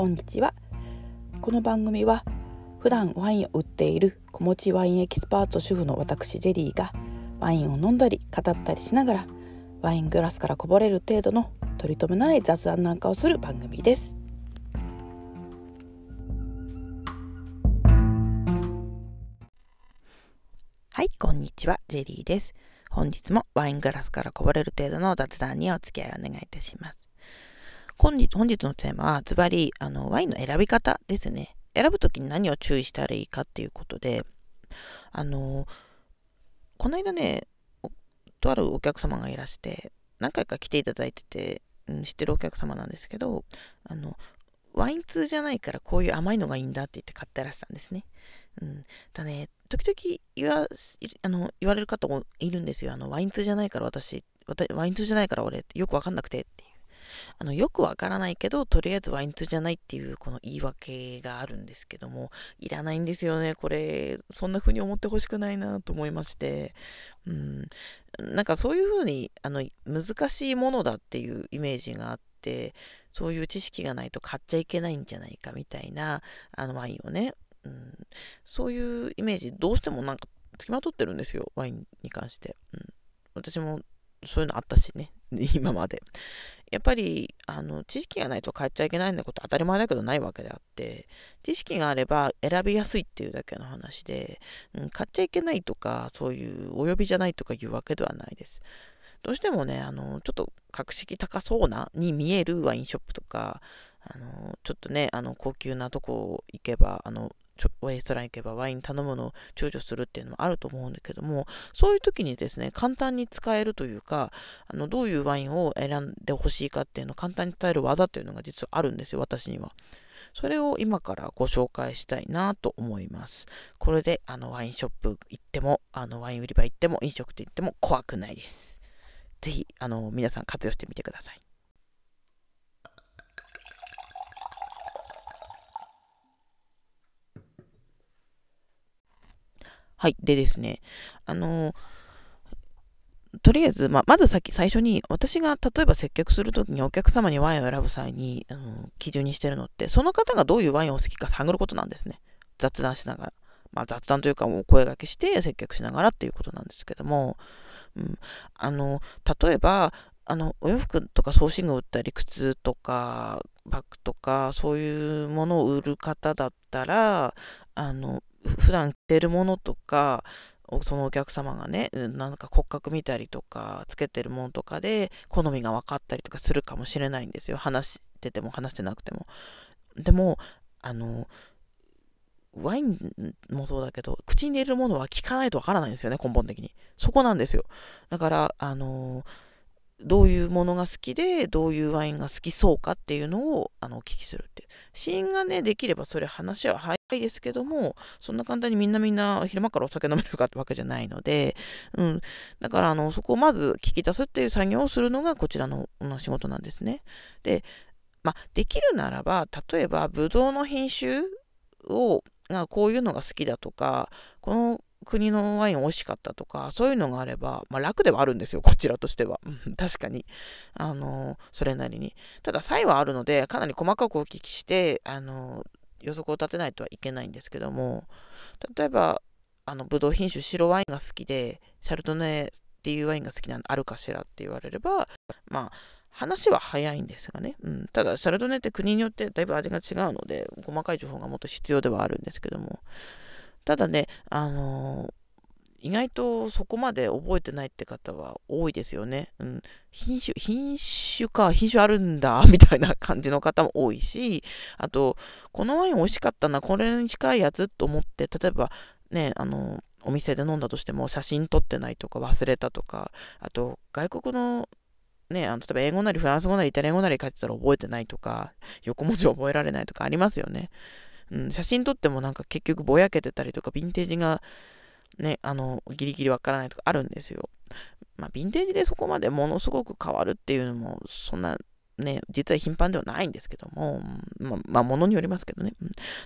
こんにちはこの番組は普段ワインを売っている子持ちワインエキスパート主婦の私ジェリーがワインを飲んだり語ったりしながらワイングラスからこぼれる程度の取り留めない雑談なんかをする番組です。はいこんにちはジェリーです。本日もワイングラスからこぼれる程度の雑談にお付き合いお願いいたします。本日本日のテーマはズバリあのワインの選び方ですね選ぶときに何を注意したらいいかっていうことであのこの間ねとあるお客様がいらして何回か来ていただいてて、うん、知ってるお客様なんですけどあのワイン通じゃないからこういう甘いのがいいんだって言って買ってらしたんですね。うん、だね、時々言わあの言われる方もいるんですよ。あのワイン通じゃないから私、ワイン通じゃないから俺ってよくわかんなくてって。あのよくわからないけど、とりあえずワイン通じゃないっていうこの言い訳があるんですけども、いらないんですよね。これ、そんな風に思ってほしくないなと思いまして。うん、なんかそういう風にあに難しいものだっていうイメージがあって、そういう知識がないと買っちゃいけないんじゃないかみたいなあのワインをね、うん、そういうイメージどうしてもなんかつきまとってるんですよワインに関して、うん、私もそういうのあったしね。今まで。やっぱりあの知識がないと買っちゃいけないんだこと当たり前だけどないわけであって知識があれば選びやすいっていうだけの話で、うん、買っちゃいけないとかそういうお呼びじゃないとかいうわけではないです。どうしてもね、あの、ちょっと格式高そうなに見えるワインショップとか、あの、ちょっとね、あの、高級なとこ行けば、あの、レストラン行けばワイン頼むのを躊躇するっていうのもあると思うんだけども、そういう時にですね、簡単に使えるというか、あのどういうワインを選んでほしいかっていうのを簡単に伝える技というのが実はあるんですよ、私には。それを今からご紹介したいなと思います。これであのワインショップ行っても、あのワイン売り場行っても、飲食店行っても怖くないです。ぜひ、あの、皆さん活用してみてください。はい。でですね、あの、とりあえず、まあ、まず先、最初に、私が例えば接客するときにお客様にワインを選ぶ際に、あの基準にしてるのって、その方がどういうワインを好きか探ることなんですね。雑談しながら。まあ、雑談というか、もう声がけして接客しながらっていうことなんですけども、うん、あの例えばあのお洋服とか送信具を売ったり靴とかバッグとかそういうものを売る方だったらあの普段着てるものとかそのお客様がねなんか骨格見たりとかつけてるものとかで好みが分かったりとかするかもしれないんですよ話してても話してなくてもでもあのワインもそうだけど、口に入れるものは効かないとわからないんですよね、根本的に。そこなんですよ。だから、あのー、どういうものが好きで、どういうワインが好きそうかっていうのを、あの、お聞きするっていう。試飲がね、できればそれ話は早いですけども、そんな簡単にみんなみんな昼間からお酒飲めるかってわけじゃないので、うん。だから、あの、そこをまず聞き出すっていう作業をするのがこちらの仕事なんですね。で、まあ、できるならば、例えば、ブドウの品種をがこういうのが好きだとか、この国のワイン美味しかったとか、そういうのがあれば、まあ、楽ではあるんですよ、こちらとしては。確かに。あの、それなりに。ただ、差異はあるので、かなり細かくお聞きして、あの、予測を立てないとはいけないんですけども、例えば、あの、ブドウ品種白ワインが好きで、シャルドネっていうワインが好きなのあるかしらって言われれば、まあ、話は早いんですがね、うん、ただシャルドネって国によってだいぶ味が違うので細かい情報がもっと必要ではあるんですけどもただねあのー、意外とそこまで覚えてないって方は多いですよね。うん、品種、品種か、品種あるんだ、みたいな感じの方も多いし、あと、このワイン美味しかったな、これに近いやつと思って、例えば、ね、あの、お店で飲んだとしても写真撮ってないとか忘れたとか、あと、外国のね、あの例えば英語なりフランス語なりイタリア語なり書いてたら覚えてないとか、横文字覚えられないとかありますよね。うん、写真撮ってもなんか結局ぼやけてたりとか、ヴィンテージがね、あの、ギリギリわからないとかあるんですよ。まあ、ヴィンテージでそこまでものすごく変わるっていうのも、そんなね、実は頻繁ではないんですけども、まあ、まあ、ものによりますけどね。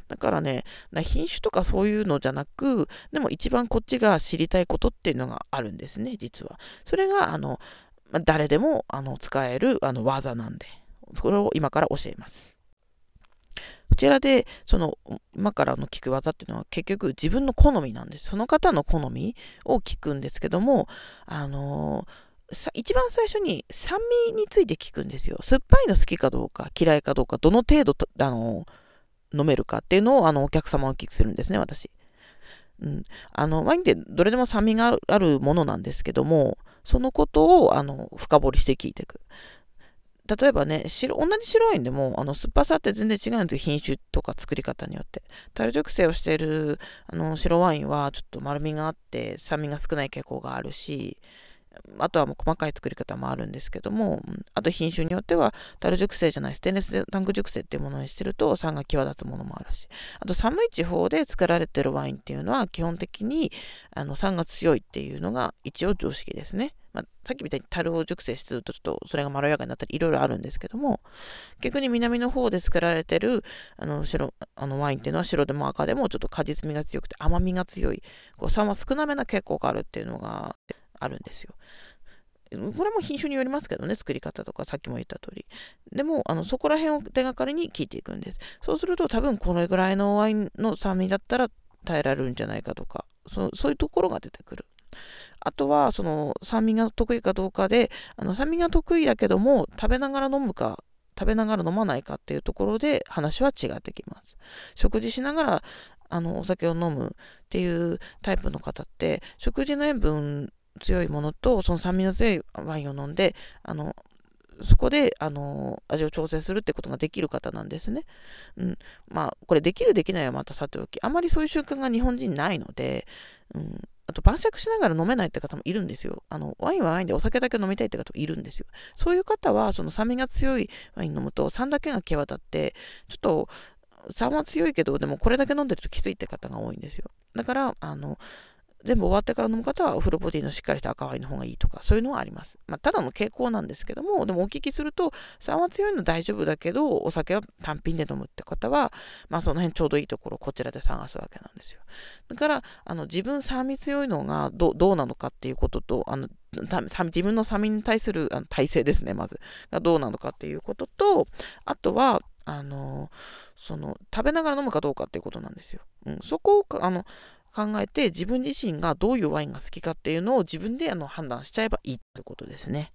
だからね、品種とかそういうのじゃなく、でも一番こっちが知りたいことっていうのがあるんですね、実は。それが、あの、誰でもあの使えるあの技なんで、それを今から教えます。ちらで、その、今からの聞く技っていうのは結局自分の好みなんです。その方の好みを聞くんですけども、あのー、一番最初に酸味について聞くんですよ。酸っぱいの好きかどうか、嫌いかどうか、どの程度、あの、飲めるかっていうのを、あの、お客様を聞きするんですね、私。うん。あの、ワインってどれでも酸味があるものなんですけども、そのことを、あの、深掘りして聞いていく。例えばね、白、同じ白ワインでも、あの、酸っぱさって全然違うんですよ。品種とか作り方によって。樽熟成をしている、あの、白ワインは、ちょっと丸みがあって、酸味が少ない傾向があるし、あとはもう細かい作り方もあるんですけども、あと品種によっては、樽熟成じゃないステンレスタンク熟成っていうものにしてると酸が際立つものもあるし、あと寒い地方で作られてるワインっていうのは基本的にあの酸が強いっていうのが一応常識ですね。まあ、さっきみたいに樽を熟成してるとちょっとそれがまろやかになったりいろいろあるんですけども、逆に南の方で作られてるあの白あのワインっていうのは白でも赤でもちょっと果実味が強くて甘みが強い、こう酸は少なめな傾向があるっていうのがあるんですよ。これも品種によりますけどね、作り方とか、さっきも言った通り。でも、あのそこら辺を手がかりに聞いていくんです。そうすると、多分これぐらいのワインの酸味だったら耐えられるんじゃないかとか、そそういうところが出てくる。あとは、その酸味が得意かどうかで、あの酸味が得意だけども、食べながら飲むか、食べながら飲まないかっていうところで話は違ってきます。食事しながらあのお酒を飲むっていうタイプの方って食事の塩分強いものと、その酸味の強いワインを飲んで、あの、そこで、あの、味を調整するってことができる方なんですね。うん。まあ、これできるできないはまたさておき、あまりそういう習慣が日本人ないので、うん。あと、晩酌しながら飲めないって方もいるんですよ。あの、ワインはワインでお酒だけ飲みたいって方もいるんですよ。そういう方は、その酸味が強いワイン飲むと、酸だけが際立って、ちょっと、酸は強いけど、でもこれだけ飲んでるときついって方が多いんですよ。だから、あの、全部終わってから飲む方はフルボディのしっかりした赤ワインの方がいいとか、そういうのはあります。まあ、ただの傾向なんですけども、でもお聞きすると、酸は強いの大丈夫だけど、お酒は単品で飲むって方は、まあその辺ちょうどいいところをこちらで探すわけなんですよ。だから、あの自分酸味強いのがどどうなのかっていうことと、あの自分の酸味に対するあの体制ですね、まず。がどうなのかっていうことと、あとは、あの、その、食べながら飲むかどうかっていうことなんですよ。うん、そこを、あの、考えて自分自身がどういうワインが好きかっていうのを自分であの判断しちゃえばいいってことですね。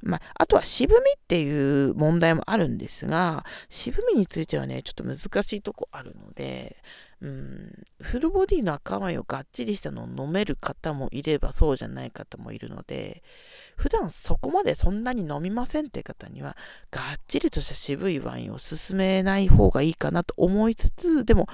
まあ、あとは渋みっていう問題もあるんですが、渋みについてはね、ちょっと難しいとこあるので、うん、フルボディの赤ワインをがっちりしたのを飲める方もいればそうじゃない方もいるので、普段そこまでそんなに飲みませんって方には、がっちりとした渋いワインを勧めない方がいいかなと思いつつ、でも、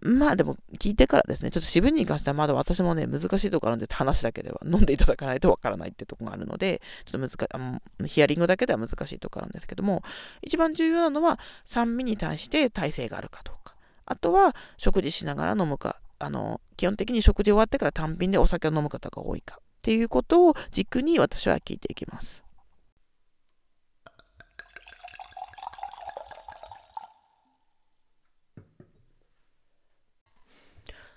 まあでも聞いてからですね、ちょっと渋に関してはまだ私もね、難しいところあるんで話だけでは飲んでいただかないとわからないってとこがあるので、ちょっと難あヒアリングだけでは難しいところなんですけども、一番重要なのは酸味に対して耐性があるかどうか。あとは食事しながら飲むか、あの、基本的に食事終わってから単品でお酒を飲む方が多いかっていうことを軸に私は聞いていきます。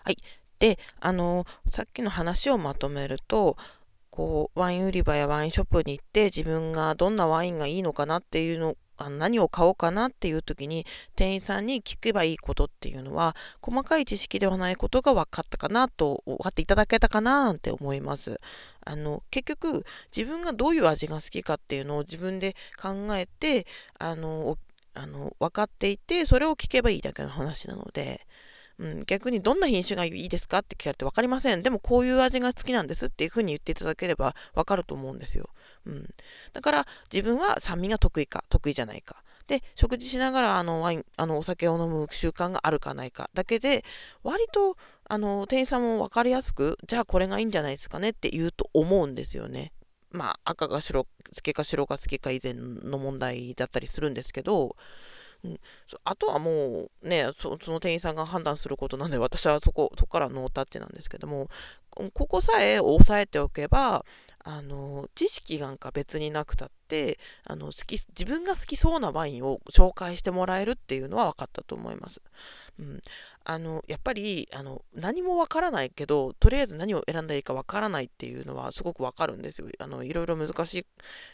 はい。で、あの、さっきの話をまとめると、こう、ワイン売り場やワインショップに行って自分がどんなワインがいいのかなっていうのあの何を買おうかなっていう時に店員さんに聞けばいいことっていうのは細かい知識ではないことが分かったかなと分かっていただけたかななんて思います。あの結局自分がどういう味が好きかっていうのを自分で考えてあのあの分かっていてそれを聞けばいいだけの話なのでうん、逆にどんな品種がいいですかって聞かれて分かりません。でもこういう味が好きなんですっていうふうに言っていただければ分かると思うんですよ。うん、だから自分は酸味が得意か得意じゃないか。で、食事しながらあのワイン、あのお酒を飲む習慣があるかないかだけで、割とあの店員さんも分かりやすく、じゃあこれがいいんじゃないですかねって言うと思うんですよね。まあ赤が白、好きか白が好きか以前の問題だったりするんですけど、うん、あとはもうねそ、の店員さんが判断することなので、私はそこ、そこからノータッチなんですけども、ここさえ押さえておけば、あの知識なんか別になくたってあの好き自分が好きそうなワインを紹介してもらえるっていうのは分かったと思います。うん、あのやっぱりあの何も分からないけどとりあえず何を選んだらいいか分からないっていうのはすごく分かるんですよ。あのいろいろ難し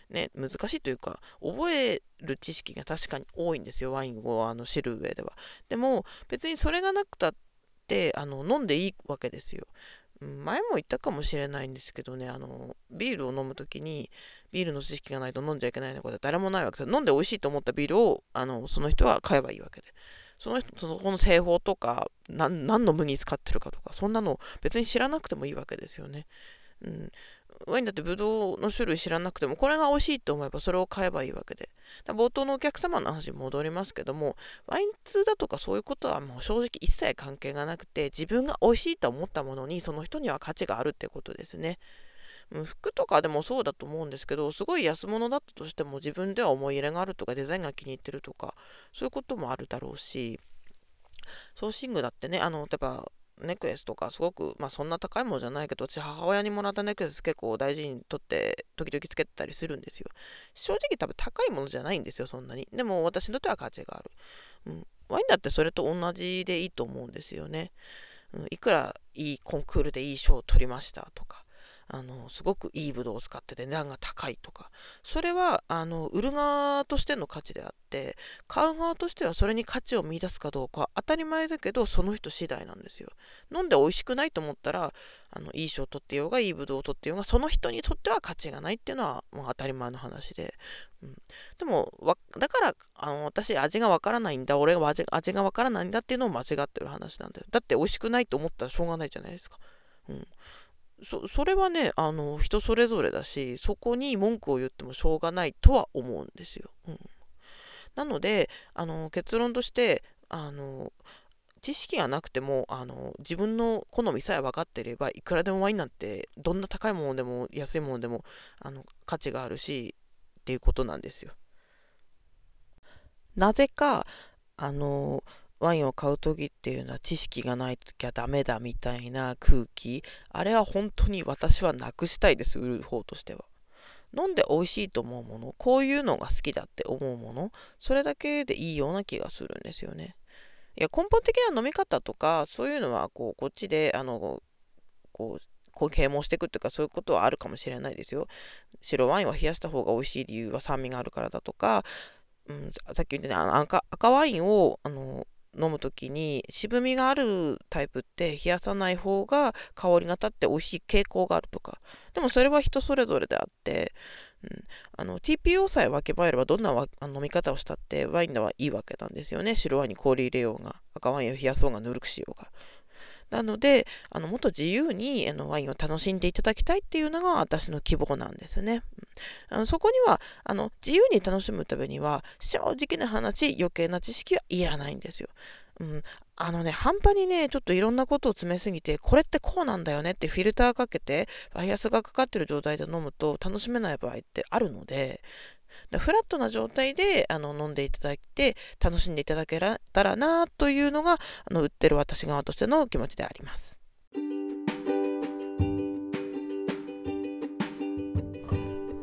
い、ね、難しいというか覚える知識が確かに多いんですよワインをあの知る上では。でも別にそれがなくたってあの飲んでいいわけですよ。前も言ったかもしれないんですけどねあのビールを飲む時にビールの知識がないと飲んじゃいけないようなことは誰もないわけで飲んで美味しいと思ったビールをあのその人は買えばいいわけでその人そのこの製法とか何の麦使ってるかとかそんなの別に知らなくてもいいわけですよね。うん、ワインだってブドウの種類知らなくてもこれが美味しいと思えばそれを買えばいいわけで冒頭のお客様の話に戻りますけどもワイン通だとかそういうことはもう正直一切関係がなくて自分が美味しいと思ったものにその人には価値があるってことですね。う服とかでもそうだと思うんですけどすごい安物だったとしても自分では思い入れがあるとかデザインが気に入ってるとかそういうこともあるだろうしソーシングだってねあの例えばネックレスとかすごく、まあ、そんな高いものじゃないけど私母親にもらったネックレス結構大事にとって時々つけてたりするんですよ。正直多分高いものじゃないんですよそんなに。でも私にとっては価値がある、うん、ワインだってそれと同じでいいと思うんですよね、うん、いくらいいコンクールでいい賞を取りましたとかあのすごくいいブドウを使って値段が高いとか。それはあの売る側としての価値であって買う側としてはそれに価値を見出すかどうか当たり前だけどその人次第なんですよ。飲んで美味しくないと思ったらあのいい賞を取ってようがいいブドウを取ってようがその人にとっては価値がないっていうのはもう当たり前の話で、うん、でもだからあの私味がわからないんだ俺は味味がわからないんだっていうのを間違ってる話なんだよ。だって美味しくないと思ったらしょうがないじゃないですか、うん、そそれはねあの人それぞれだしそこに文句を言ってもしょうがないとは思うんですよ。うん、なのであの結論としてあの知識がなくてもあの自分の好みさえ分かっていればいくらでもワインなんてどんな高いものでも安いものでもあの価値があるしっていうことなんですよ。なぜかあのワインを買う時っていうのは知識がないときゃダメだみたいな空気。あれは本当に私はなくしたいです売る方としては。飲んで美味しいと思うもの？こういうのが好きだって思うもの？それだけでいいような気がするんですよね。いや根本的な飲み方とかそういうのはこうこっちであのこうこう啓蒙していくっていうかそういうことはあるかもしれないですよ。白ワインは冷やした方が美味しい理由は酸味があるからだとかうん、さっき言ったね赤赤ワインをあの飲む時に渋みがあるタイプって冷やさない方が香りが立って美味しい傾向があるとか。でもそれは人それぞれであって、うん、あの TPO さえ分けばえればどんな飲み方をしたってワインではいいわけなんですよね。白ワインに氷入れようが赤ワインを冷やそうがぬるくしようが。なので、あのもっと自由にあのワインを楽しんでいただきたいっていうのが私の希望なんですね。あのそこにはあの自由に楽しむためには正直な話余計な知識はいらないんですよ。うん、あのね、半端にね、ちょっといろんなことを詰めすぎて、これってこうなんだよねってフィルターかけて、バイアスがかかってる状態で飲むと楽しめない場合ってあるので、フラットな状態であの飲んでいただいて楽しんでいただけたらなというのがあの売ってる私側としての気持ちであります。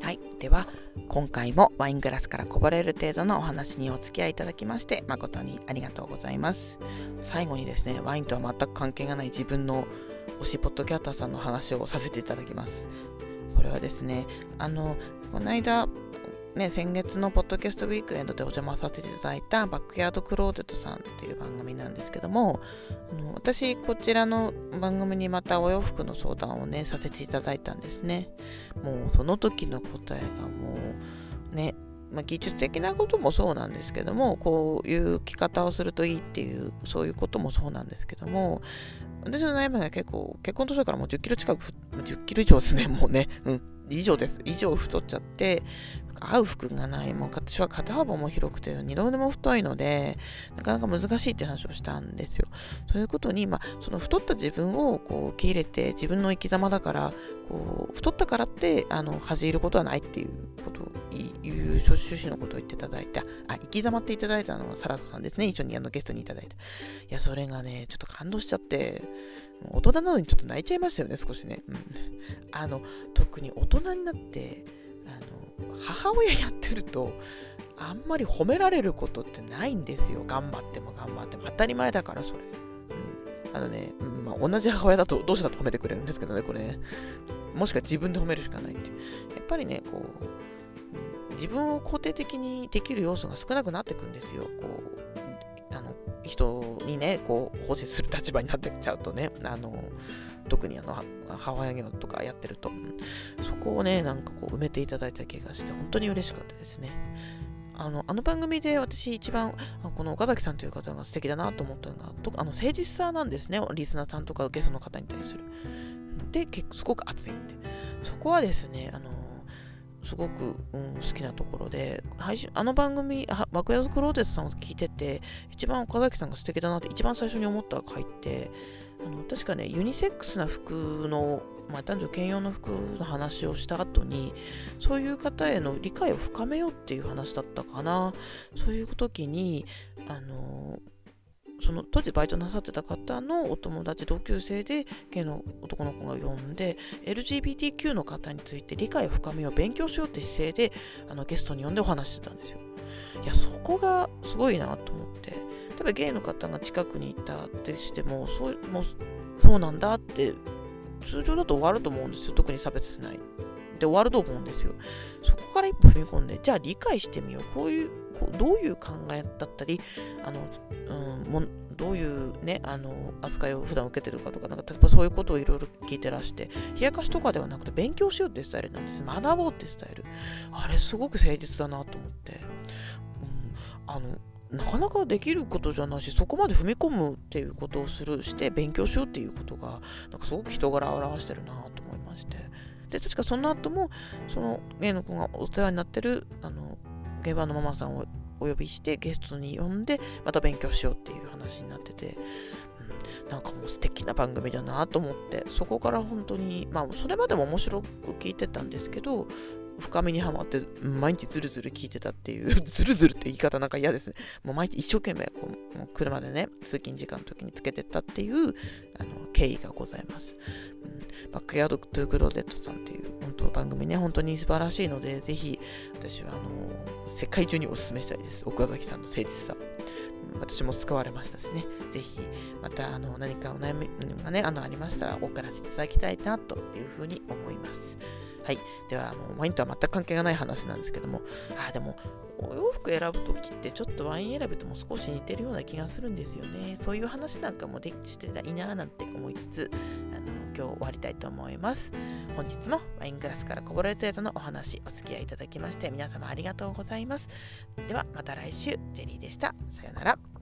はい、では今回もワイングラスからこぼれる程度のお話にお付き合いいただきまして誠にありがとうございます。最後にですね、ワインとは全く関係がない自分の推しポッドキャスターさんの話をさせていただきます。これはですね、あの、この間、ね、先月のポッドキャストウィークエンドでお邪魔させていただいたバックヤードクローゼットさんっていう番組なんですけどもあの私こちらの番組にまたお洋服の相談をねさせていただいたんですね。もうその時の答えがもうねまあ、技術的なこともそうなんですけどもこういう着方をするといいっていうそういうこともそうなんですけども私の悩みが結構結婚当初からもう10キロ近く10キロ以上ですねもうね。うん。以上です以上太っちゃって合う服がない。もう私は肩幅も広くて二度でも太いので、なかなか難しいって話をしたんですよ。そういうことに、まあ、その太った自分をこう受け入れて、自分の生き様だから、こう太ったからってあの恥じることはないっていうことをいう趣旨のことを言っていただいて、あ、生き様っていただいたのはサラサさんですね。一緒にあのゲストにいただいて。いや、それがね、ちょっと感動しちゃって、大人なのにちょっと泣いちゃいましたよね、少しね。うん、あの、特に大人になって、あの、母親やってると、あんまり褒められることってないんですよ。頑張っても頑張っても。当たり前だから、それ。あのね、うんまあ、同じ母親だとどうしたと褒めてくれるんですけどね、これね。もしくは自分で褒めるしかないって。やっぱりね、こう、自分を肯定的にできる要素が少なくなってくんですよ。こう、あの、人にね、こう、奉仕する立場になってきちゃうとね、あの、特にあの、母親業とかやってると、そこをね、なんかこう、埋めていただいた気がして、本当に嬉しかったですね。あのあの番組で私一番この岡崎さんという方が素敵だなと思ったのがとあの誠実さなんですね。リスナーさんとかゲストの方に対する。で結すごく熱いって。そこはですねあのすごく、うん、好きなところで配信あの番組幕屋クローデスさんを聞いてて一番岡崎さんが素敵だなって一番最初に思った回ってあの確かねユニセックスな服の、まあ、男女兼用の服の話をした後にそういう方への理解を深めようっていう話だったかな。そういう時にあのその当時バイトなさってた方のお友達同級生でゲの男の子が呼んで LGBTQ の方について理解を深めよう勉強しようって姿勢であのゲストに呼んでお話してたんですよ。いやそこがすごいなと思って。例えばゲイの方が近くにいたってしてもそうもうそうなんだって通常だと終わると思うんですよ。特に差別しない。で終わると思うんですよ。そこから一歩踏み込んでじゃあ理解してみよう。こういうこうどういう考えだったりあの、うん、もどういうねあの扱いを普段受けてるかとかなんか例えばそういうことをいろいろ聞いてらして冷やかしとかではなくて勉強しようってスタイルなんです。学ぼうってスタイル。あれすごく誠実だなと思って、うん、あのなかなかできることじゃないしそこまで踏み込むっていうことをするして勉強しようっていうことがなんかすごく人柄を表してるなと思いまして。で確かその後もその芸の子がお世話になってるあの現場のママさんをお呼びしてゲストに呼んでまた勉強しようっていう話になってて、うん、なんかもう素敵な番組だなと思ってそこから本当にまあそれまでも面白く聞いてたんですけど深みにはまって毎日ずるずる聞いてたっていうずるずるって言い方なんか嫌ですね。もう毎日一生懸命こうもう車でね通勤時間の時につけてったっていうあの経緯がございます、うん、バックヤード・トゥー・グローデットさんっていう本当番組ね本当に素晴らしいのでぜひ私はあの世界中にお勧めしたいです。奥崎さんの誠実さ。私も使われましたしね、ぜひまたあの何かお悩みがね、あのありましたら、おからせていただきたいなというふうに思います。はい。では、もうワインとは全く関係がない話なんですけども、あ、でも、お洋服選ぶときってちょっとワイン選びとも少し似てるような気がするんですよね。そういう話なんかもできてたらいいななんて思いつつ、あの今日終わりたいと思います。本日もワイングラスからこぼれる程度のお話、お付き合いいただきまして、皆様ありがとうございます。では、また来週、ジェリーでした。さようなら。